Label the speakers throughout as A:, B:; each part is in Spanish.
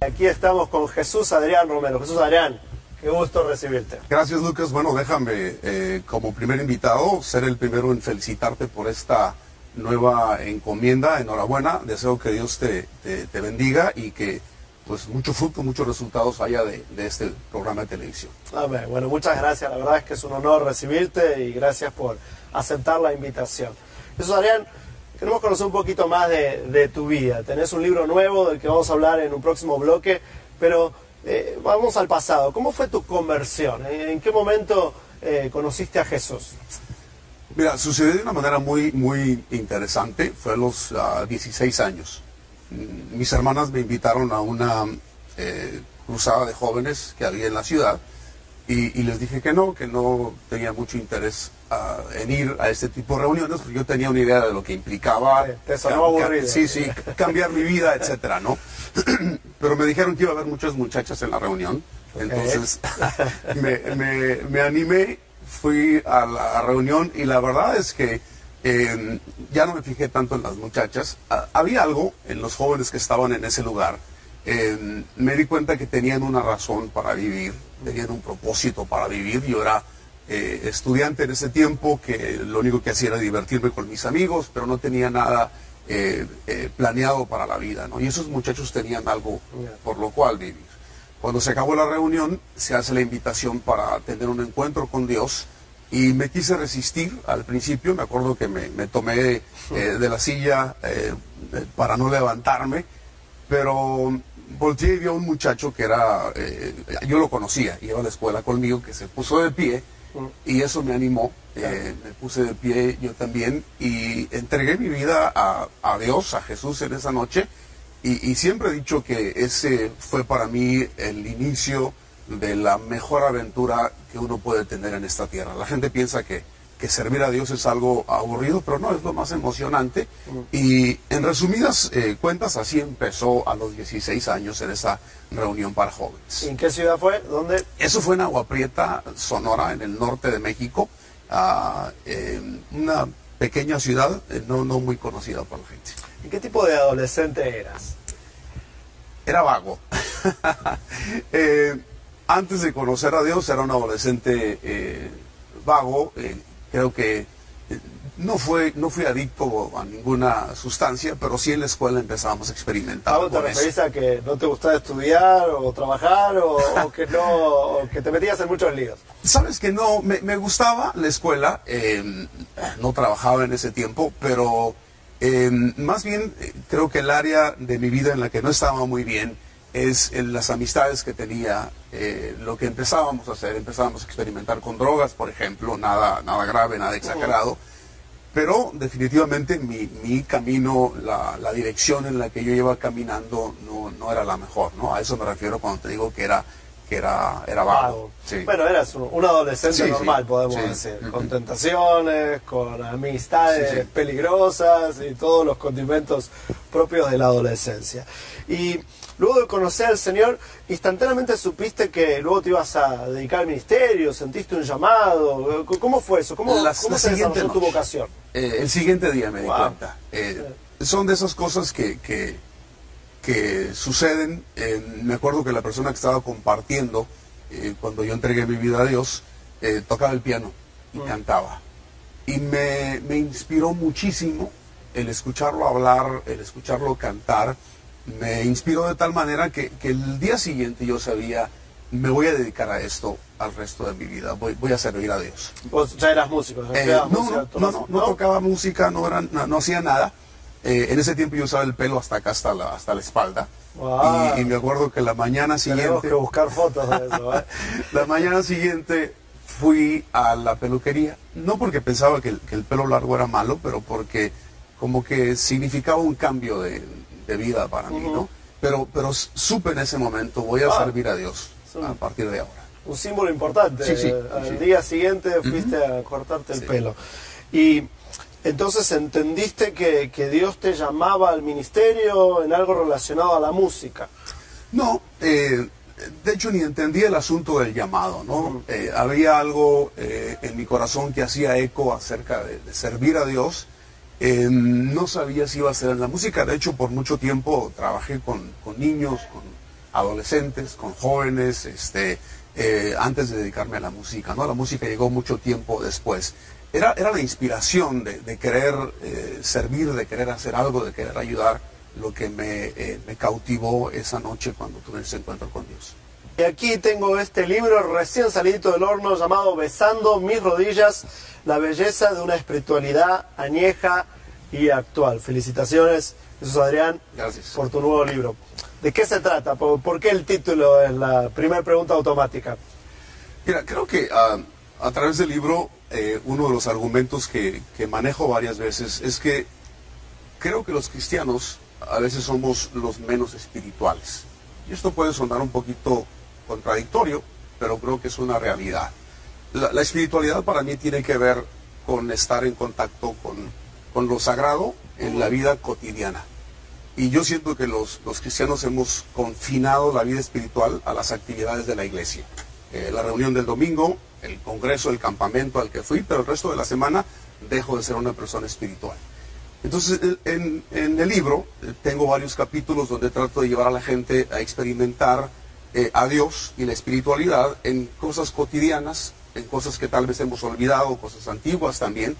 A: Aquí estamos con Jesús Adrián Romero. Jesús Adrián, qué gusto recibirte.
B: Gracias Lucas. Bueno, déjame eh, como primer invitado ser el primero en felicitarte por esta nueva encomienda. Enhorabuena. Deseo que Dios te, te- te bendiga y que pues mucho fruto, muchos resultados haya de, de este programa de televisión.
A: Amén. Bueno, muchas gracias. La verdad es que es un honor recibirte y gracias por aceptar la invitación. Jesús Adrián, queremos conocer un poquito más de, tu vida. Tenés un libro nuevo del que vamos a hablar en un próximo bloque, pero eh, vamos al pasado. ¿Cómo fue tu conversión? ¿En qué momento eh, conociste a Jesús?
B: Mira, sucedió de una manera muy, muy interesante. Fue a los ah, 16 años. Mm, Mis hermanas me invitaron a una eh, cruzada de jóvenes que había en la ciudad y, y les dije que no, que no tenía mucho interés ah, en ir a este tipo de reuniones porque yo tenía una idea de lo que implicaba.
A: Sí, te.
B: Sí, sí, cambiar mi vida, etcétera, ¿no? Pero me dijeron que iba a haber muchas muchachas en la reunión. Entonces me, me- me animé, fui a la reunión y la verdad es que eh, ya no me fijé tanto en las muchachas. Ah, había algo en los jóvenes que estaban en ese lugar. Eh, me di cuenta que tenían una razón para vivir, tenían un propósito para vivir. Yo era eh, estudiante en ese tiempo que lo único que hacía era divertirme con mis amigos, pero no tenía nada eh, eh, planeado para la vida. ¿no? Y esos muchachos tenían algo por lo cual vivir. Cuando se acabó la reunión, se hace la invitación para tener un encuentro con Dios y me quise resistir al principio. Me acuerdo que me, me tomé de la silla para no levantarme, pero volteé y vi a un muchacho que era, yo lo conocía, iba a la escuela conmigo, que se puso de pie y eso me animó. eh, me puse de pie yo también y entregué mi vida a, a Dios, a Jesús en esa noche. Y, y siempre he dicho que ese fue para mí el inicio de la mejor aventura que uno puede tener en esta tierra. La gente piensa que, que servir a Dios es algo aburrido, pero no, es lo más emocionante. Y en resumidas eh, cuentas, así empezó a los 16 años en esa reunión para jóvenes.
A: ¿En qué ciudad fue? ¿Dónde?
B: Eso fue en Agua Prieta, Sonora, en el norte de México, eh, una pequeña ciudad eh, no, no muy conocida por la gente.
A: ¿Y qué tipo de adolescente eras?
B: Era vago. Eh, antes de conocer a Dios era un adolescente vago. eh, creo que eh, no, fue, no fui adicto a ninguna sustancia, pero sí en la escuela empezábamos a experimentar
A: ¿Algo te referís a que no te gustaba estudiar o trabajar o, o que no o que te metías en muchos líos?
B: Sabes que no, me, me gustaba la escuela, eh, no trabajaba en ese tiempo, pero eh, más bien eh, creo que el área de mi vida en la que no estaba muy bien es en las amistades que tenía, eh, lo que empezábamos a hacer, empezábamos a experimentar con drogas, por ejemplo, nada, nada grave, nada exagerado, pero definitivamente mi, mi camino, la, la dirección en la que yo iba caminando no, no era la mejor, ¿no? A eso me refiero cuando te digo que era, que era, era vago. Sí.
A: Bueno, eras un, un adolescente
B: Sí, sí.
A: normal, podemos decir, con tentaciones, con amistades peligrosas y todos los condimentos propios de la adolescencia. Y luego de conocer al Señor, instantáneamente supiste que luego te ibas a dedicar al ministerio, sentiste un llamado. ¿Cómo fue eso? ¿Cómo,
B: La-
A: cómo
B: la
A: se desarrolló tu vocación?
B: Eh, el siguiente día me di cuenta. Eh, son de esas cosas que, que, que suceden. Eh, me acuerdo que la persona que estaba compartiendo, eh, cuando yo entregué mi vida a Dios, eh, tocaba el piano. y cantaba. Y me, me inspiró muchísimo el escucharlo hablar, el escucharlo cantar. Me inspiró de tal manera que, que el día siguiente yo sabía, me voy a dedicar a esto al resto de mi vida, voy, voy a servir a Dios.
A: Vos ya eras músico, ¿no?
B: Eh, no,
A: música,
B: no, no, no, no tocaba música, no, era, no, no hacía nada. Eh, en ese tiempo yo usaba el pelo hasta acá, hasta la, hasta la espalda.
A: Wow.
B: Y, y me acuerdo que la mañana
A: Tenemos
B: siguiente,
A: que buscar fotos de eso, ¿eh?
B: la mañana siguiente fui a la peluquería. No porque pensaba que el, que el pelo largo era malo, pero porque como que significaba un cambio de, de vida para mí, ¿no? Pero, pero supe en ese momento, voy a
A: Ah.
B: servir a Dios a partir de ahora.
A: un símbolo importante.
B: Sí, sí,
A: Al
B: sí.
A: día siguiente fuiste a cortarte el pelo. Y entonces entendiste que, que Dios te llamaba al ministerio en algo relacionado a la música.
B: No, eh, de hecho ni entendí el asunto del llamado, ¿no? Eh, había algo eh, en mi corazón que hacía eco acerca de, de servir a Dios. Eh, no sabía si iba a ser en la música, de hecho por mucho tiempo trabajé con, con niños, con adolescentes, con jóvenes, este, antes de dedicarme a la música, ¿no? La música llegó mucho tiempo después. Era, era la inspiración de, de querer eh, servir, de querer hacer algo, de querer ayudar, lo que me, eh, me cautivó esa noche cuando tuve ese encuentro con Dios.
A: Y aquí tengo este libro recién salido del horno llamado Besando mis rodillas, la belleza de una espiritualidad añeja y actual. Felicitaciones, Jesús Adrián,
B: Gracias.
A: por tu nuevo libro. ¿De qué se trata? ¿Por, por qué el título es la primera pregunta automática?
B: Mira, creo que ah, a través del libro eh, uno de los argumentos que, manejo varias veces es que creo que los cristianos a veces somos los menos espirituales. Y esto puede sonar un poquito contradictorio, pero creo que es una realidad. La, espiritualidad para mí tiene que ver con estar en contacto con, lo sagrado en la vida cotidiana. Y yo siento que los, los cristianos hemos confinado la vida espiritual a las actividades de la iglesia. Eh, la reunión del domingo, el congreso, el campamento al que fui, pero el resto de la semana dejo de ser una persona espiritual. Entonces, en el libro eh, tengo varios capítulos donde trato de llevar a la gente a experimentar eh, a Dios y la espiritualidad en cosas cotidianas, en cosas que tal vez hemos olvidado, cosas antiguas también.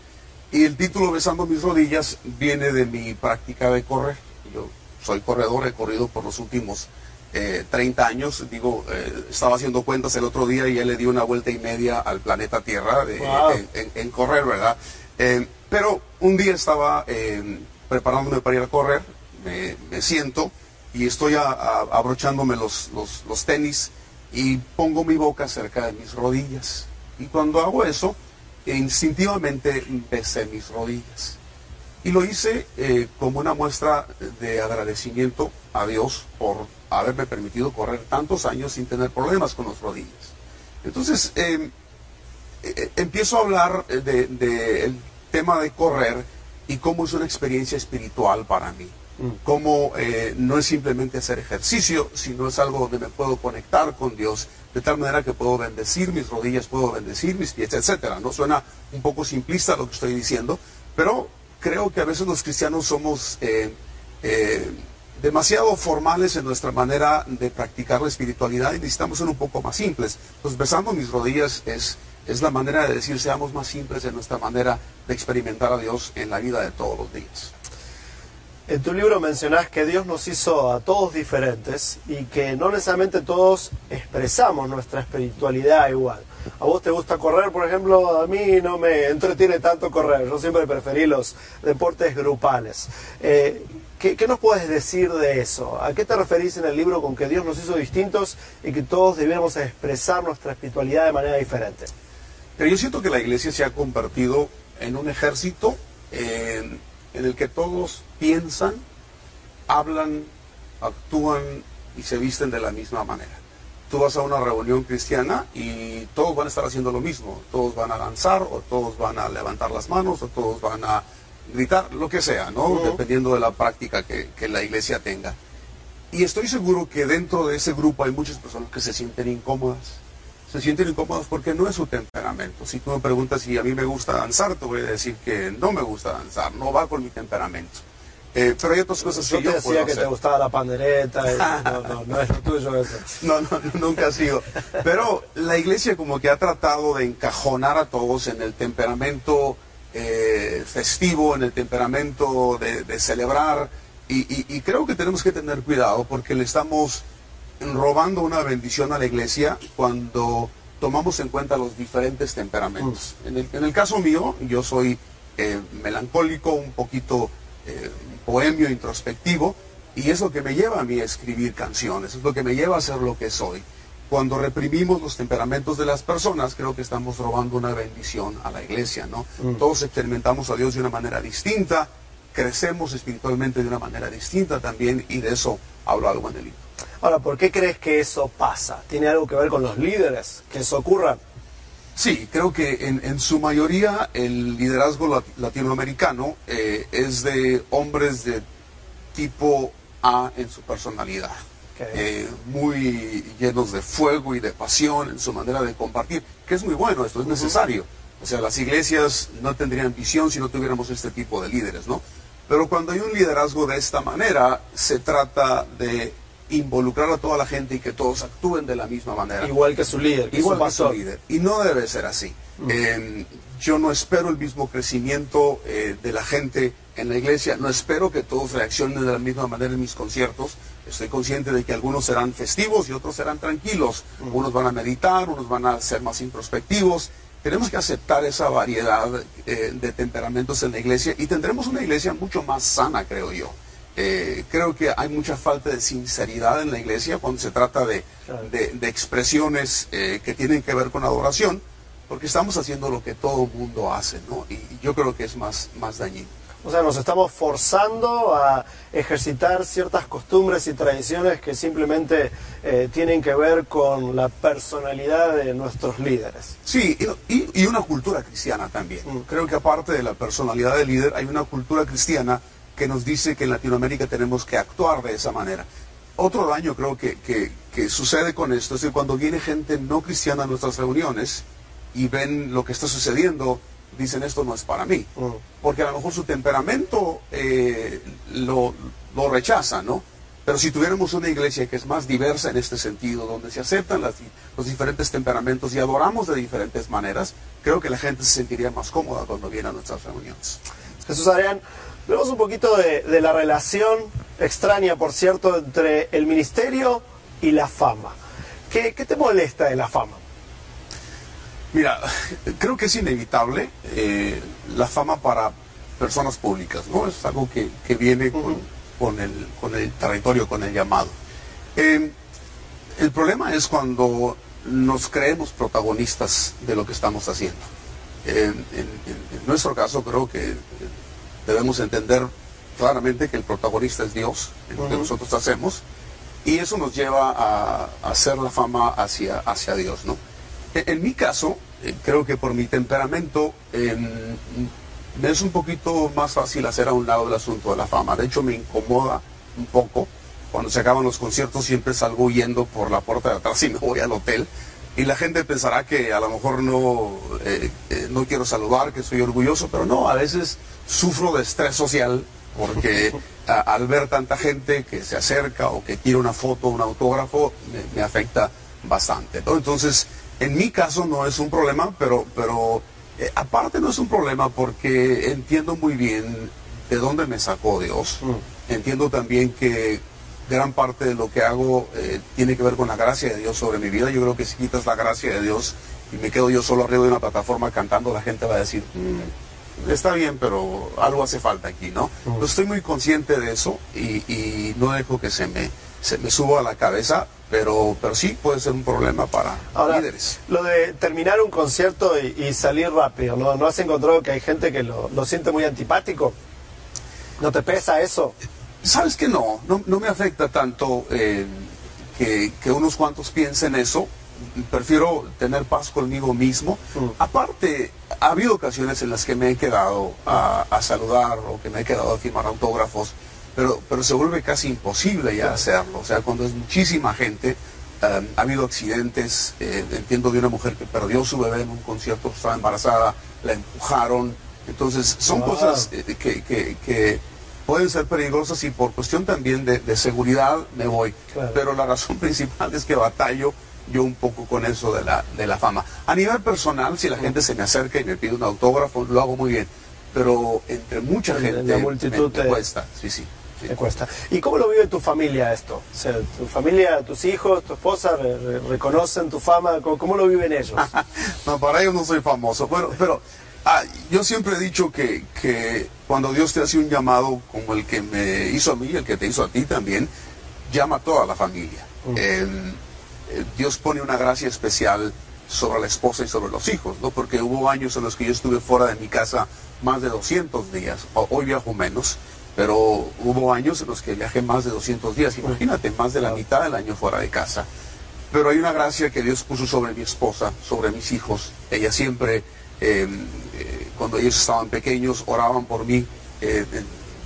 B: Y el título Besando mis rodillas viene de mi práctica de correr. Yo soy corredor, he corrido por los últimos eh, 30 años. Digo, eh, estaba haciendo cuentas el otro día y ya le di una vuelta y media al planeta Tierra de-
A: Wow.
B: en, en- en correr, ¿verdad? Eh, pero un día estaba eh, preparándome para ir a correr, me, me siento y estoy a- a- abrochándome los, los- los tenis y pongo mi boca cerca de mis rodillas. Y cuando hago eso, eh, instintivamente besé mis rodillas. Y lo hice eh, como una muestra de agradecimiento a Dios por haberme permitido correr tantos años sin tener problemas con las rodillas. Entonces, eh, eh, empiezo a hablar eh, de- de tema de correr y cómo es una experiencia espiritual para mí. Cómo eh, no es simplemente hacer ejercicio, sino es algo donde me puedo conectar con Dios, de tal manera que puedo bendecir mis rodillas, puedo bendecir mis pies, etcétera. No suena un poco simplista lo que estoy diciendo, pero creo que a veces los cristianos somos eh, eh, demasiado formales en nuestra manera de practicar la espiritualidad y necesitamos ser un poco más simples. Entonces, besando mis rodillas es, es la manera de decir, seamos más simples en nuestra manera de experimentar a Dios en la vida de todos los días.
A: En tu libro mencionás que Dios nos hizo a todos diferentes y que no necesariamente todos expresamos nuestra espiritualidad igual. A vos te gusta correr, por ejemplo, a mí no me entretiene tanto correr, yo siempre preferí los deportes grupales. Eh, ¿qué, nos puedes decir de eso? ¿A qué te referís en el libro con que Dios nos hizo distintos y que todos debiéramos expresar nuestra espiritualidad de manera diferente?
B: Pero yo siento que la iglesia se ha convertido en un ejército en el que todos piensan, hablan, actúan y se visten de la misma manera. Tú vas a una reunión cristiana y todos van a estar haciendo lo mismo. Todos van a danzar o todos van a levantar las manos o todos van a gritar, lo que sea, ¿no? Dependiendo de la práctica que, que la iglesia tenga. Y estoy seguro que dentro de ese grupo hay muchas personas que se sienten incómodas. Se sienten incómodas porque no es su temperamento. Si tú me preguntas si a mí me gusta danzar, te voy a decir que no me gusta danzar, no va con mi temperamento. Eh, pero hay otras cosas
A: Yo
B: que
A: te
B: yo
A: decía
B: puedo
A: que
B: hacer.
A: te gustaba la pandereta. y- no, no, no es lo tuyo eso.
B: No, no, nunca ha sido. Pero la iglesia como que ha tratado de encajonar a todos en el temperamento eh, festivo, en el temperamento de, de celebrar. Y, y- y creo que tenemos que tener cuidado porque le estamos robando una bendición a la iglesia cuando tomamos en cuenta los diferentes temperamentos. En, el, en el caso mío, yo soy eh, melancólico, un poquito eh, bohemio, introspectivo, y es lo que me lleva a mí a escribir canciones, es lo que me lleva a ser lo que soy. Cuando reprimimos los temperamentos de las personas, creo que estamos robando una bendición a la iglesia, ¿no? Todos experimentamos a Dios de una manera distinta, crecemos espiritualmente de una manera distinta también, y de eso hablo algo en el libro.
A: Ahora, ¿por qué crees que eso pasa? ¿Tiene algo que ver con los líderes? ¿Que eso ocurra?
B: Sí, creo que en, en su mayoría el liderazgo lat- latinoamericano eh, es de hombres de tipo A en su personalidad. Eh, muy llenos de fuego y de pasión en su manera de compartir, que es muy bueno, esto es necesario. O sea, las iglesias no tendrían visión si no tuviéramos este tipo de líderes, ¿no? Pero cuando hay un liderazgo de esta manera, se trata de involucrar a toda la gente y que todos actúen de la misma manera.
A: Igual que su líder, que
B: Igual
A: su
B: que su líder. Y no debe ser así. Eh, yo no espero el mismo crecimiento eh, de la gente en la iglesia. No espero que todos reaccionen de la misma manera en mis conciertos. Estoy consciente de que algunos serán festivos y otros serán tranquilos. Unos van a meditar, unos van a ser más introspectivos. Tenemos que aceptar esa variedad eh, de temperamentos en la iglesia y tendremos una iglesia mucho más sana, creo yo. Eh, creo que hay mucha falta de sinceridad en la iglesia cuando se trata de, de- de expresiones eh, que tienen que ver con adoración, porque estamos haciendo lo que todo mundo hace, ¿no? Y, y yo creo que es más, más dañino.
A: O sea, nos estamos forzando a ejercitar ciertas costumbres y tradiciones que simplemente eh, tienen que ver con la personalidad de nuestros líderes.
B: Sí, y, y- y una cultura cristiana también. Creo que aparte de la personalidad del líder, hay una cultura cristiana que nos dice que en Latinoamérica tenemos que actuar de esa manera. Otro daño creo que, que- que sucede con esto es que cuando viene gente no cristiana a nuestras reuniones y ven lo que está sucediendo, dicen esto no es para mí.
A: Mm.
B: Porque a lo mejor su temperamento eh, lo, lo rechaza, ¿no? Pero si tuviéramos una iglesia que es más diversa en este sentido, donde se aceptan las- los diferentes temperamentos y adoramos de diferentes maneras, creo que la gente se sentiría más cómoda cuando viene a nuestras reuniones.
A: Jesús Adrián, hablemos un poquito de, de la relación extraña, por cierto, entre el ministerio y la fama. ¿Qué, qué te molesta de la fama?
B: Mira, creo que es inevitable eh, la fama para personas públicas, ¿no? Es algo que, que viene con, con el, con el territorio, con el llamado. Eh, el problema es cuando nos creemos protagonistas de lo que estamos haciendo. Eh, en, en- en nuestro caso creo que debemos entender claramente que el protagonista es Dios en lo que nosotros hacemos y eso nos lleva a, a hacer la fama hacia, hacia Dios, ¿no? En, en mi caso, eh, creo que por mi temperamento em, me es un poquito más fácil hacer a un lado el asunto de la fama. De hecho, me incomoda un poco. Cuando se acaban los conciertos siempre salgo huyendo por la puerta de atrás y me voy al hotel. Y la gente pensará que a lo mejor no, eh, eh, no quiero saludar, que soy orgulloso, pero no, a veces sufro de estrés social porque a- al ver tanta gente que se acerca o que quiere una foto, un autógrafo, me, me afecta bastante. ¿no? Entonces, en mi caso no es un problema, pero, pero eh, aparte no es un problema porque entiendo muy bien de dónde me sacó Dios. Entiendo también que gran parte de lo que hago eh, tiene que ver con la gracia de Dios sobre mi vida. Yo creo que si quitas la gracia de Dios y me quedo yo solo arriba de una plataforma cantando, la gente va a decir, "Mm, está bien, pero algo hace falta aquí, ¿no? Yo estoy muy consciente de eso y, y no dejo que se me, se me suba a la cabeza, pero, pero sí puede ser un problema para
A: Ahora,
B: líderes.
A: lo de terminar un concierto y, y salir rápido, ¿no? ¿No has encontrado que hay gente que lo, lo siente muy antipático? ¿No te pesa eso?
B: ¿Sabes que no? No, no me afecta tanto eh, que, que unos cuantos piensen eso. Prefiero tener paz conmigo mismo. Aparte, ha habido ocasiones en las que me he quedado a, a saludar o que me he quedado a firmar autógrafos, pero, pero se vuelve casi imposible ya hacerlo. O sea, cuando es muchísima gente, eh, ha habido accidentes. eh, entiendo de una mujer que perdió su bebé en un concierto, estaba embarazada, la empujaron. Entonces, son
A: Wow.
B: cosas eh, que, que- que pueden ser peligrosas y por cuestión también de, de seguridad me voy.
A: Claro.
B: Pero la razón principal es que batallo yo un poco con eso de la, de la fama. A nivel personal, si la gente se me acerca y me pide un autógrafo, lo hago muy bien. Pero entre mucha
A: En
B: gente
A: la
B: me-
A: multitud
B: me,
A: te-
B: cuesta. Sí, sí. sí.
A: Te cuesta. ¿Y cómo lo vive tu familia esto? O sea, tu familia, tus hijos, tu esposa re- reconocen tu fama. ¿Cómo, cómo lo viven ellos?
B: No, para ellos no soy famoso. Bueno, pero ah, yo siempre he dicho que, que cuando Dios te hace un llamado como el que me hizo a mí, el que te hizo a ti también, llama a toda la familia. Eh, Dios pone una gracia especial sobre la esposa y sobre los hijos, ¿no? Porque hubo años en los que yo estuve fuera de mi casa más de 200 días. Hoy viajo menos, pero hubo años en los que viajé más de 200 días. Imagínate, más de la mitad del año fuera de casa. Pero hay una gracia que Dios puso sobre mi esposa, sobre mis hijos. Ella siempre, eh, eh, cuando ellos estaban pequeños, oraban por mí. eh,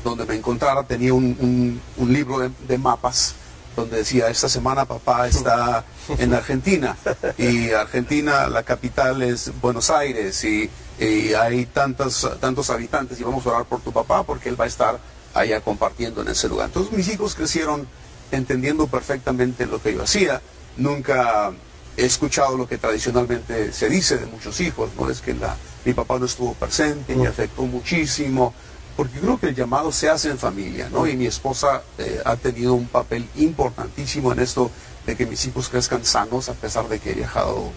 B: donde me encontrara tenía un, un- un libro de, de mapas donde decía, esta semana papá está en Argentina. Y Argentina, la capital es Buenos Aires y, y hay tantos, tantos habitantes y vamos a orar por tu papá porque él va a estar allá compartiendo en ese lugar. Entonces mis hijos crecieron entendiendo perfectamente lo que yo hacía. Nunca he escuchado lo que tradicionalmente se dice de muchos hijos, ¿no? Es que la- mi papá no estuvo presente, me afectó muchísimo, porque creo que el llamado se hace en familia, ¿no? Y mi esposa eh, ha tenido un papel importantísimo en esto de que mis hijos crezcan sanos a pesar de que he viajado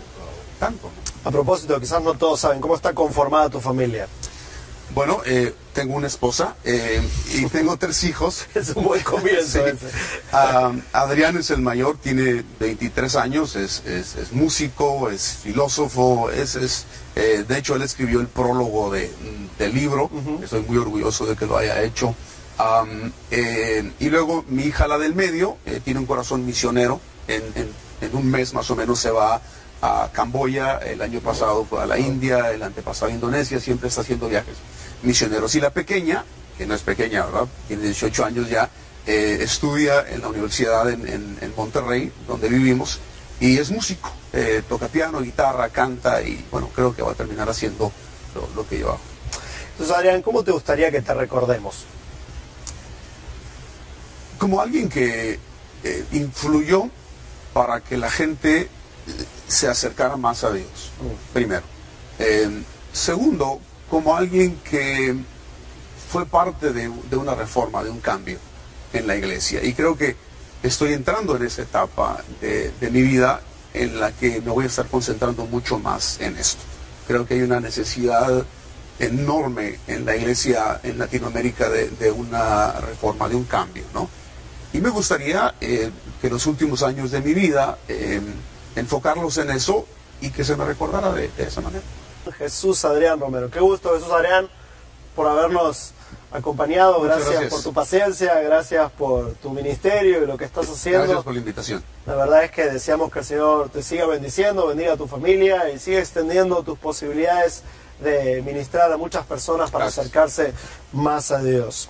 B: tanto, ¿no?
A: A propósito, quizás no todos saben, ¿cómo está conformada tu familia?
B: Bueno, eh, tengo una esposa eh, y tengo tres hijos.
A: Es un buen comienzo
B: Sí. Ah, Adrián es el mayor, tiene 23 años, es, es- es músico, es filósofo, es, es, eh, de hecho él escribió el prólogo de, del libro, estoy muy orgulloso de que lo haya hecho. Eh, y luego mi hija, la del medio, tiene un corazón misionero, en, en- en un mes más o menos se va a Camboya, el año pasado fue a la India, el antepasado a Indonesia, siempre está haciendo viajes misioneros. Y la pequeña, que no es pequeña, ¿verdad? Tiene 18 años ya, eh, estudia en la universidad en, en- en Monterrey, donde vivimos, y es músico. Eh, toca piano, guitarra, canta y bueno, creo que va a terminar haciendo lo, lo que yo hago.
A: Entonces, Adrián, ¿cómo te gustaría que te recordemos?
B: Como alguien que eh, influyó para que la gente se acercara más a Dios, primero. Eh, segundo, como alguien que fue parte de, una reforma, de un cambio en la iglesia. Y creo que estoy entrando en esa etapa de, mi vida en la que me voy a estar concentrando mucho más en esto. Creo que hay una necesidad enorme en la iglesia en Latinoamérica de, una reforma, de un cambio, ¿no? Y me gustaría eh, que los últimos años de mi vida eh, enfocarlos en eso y que se me recordara de esa manera.
A: Jesús Adrián Romero. Qué gusto, Jesús Adrián, por habernos acompañado. Gracias,
B: gracias.
A: por tu paciencia, gracias por tu ministerio y lo que estás haciendo.
B: Gracias por la invitación.
A: La verdad es que deseamos que el Señor te siga bendiciendo, bendiga a tu familia y siga extendiendo tus posibilidades de ministrar a muchas personas para
B: Gracias.
A: acercarse más a Dios.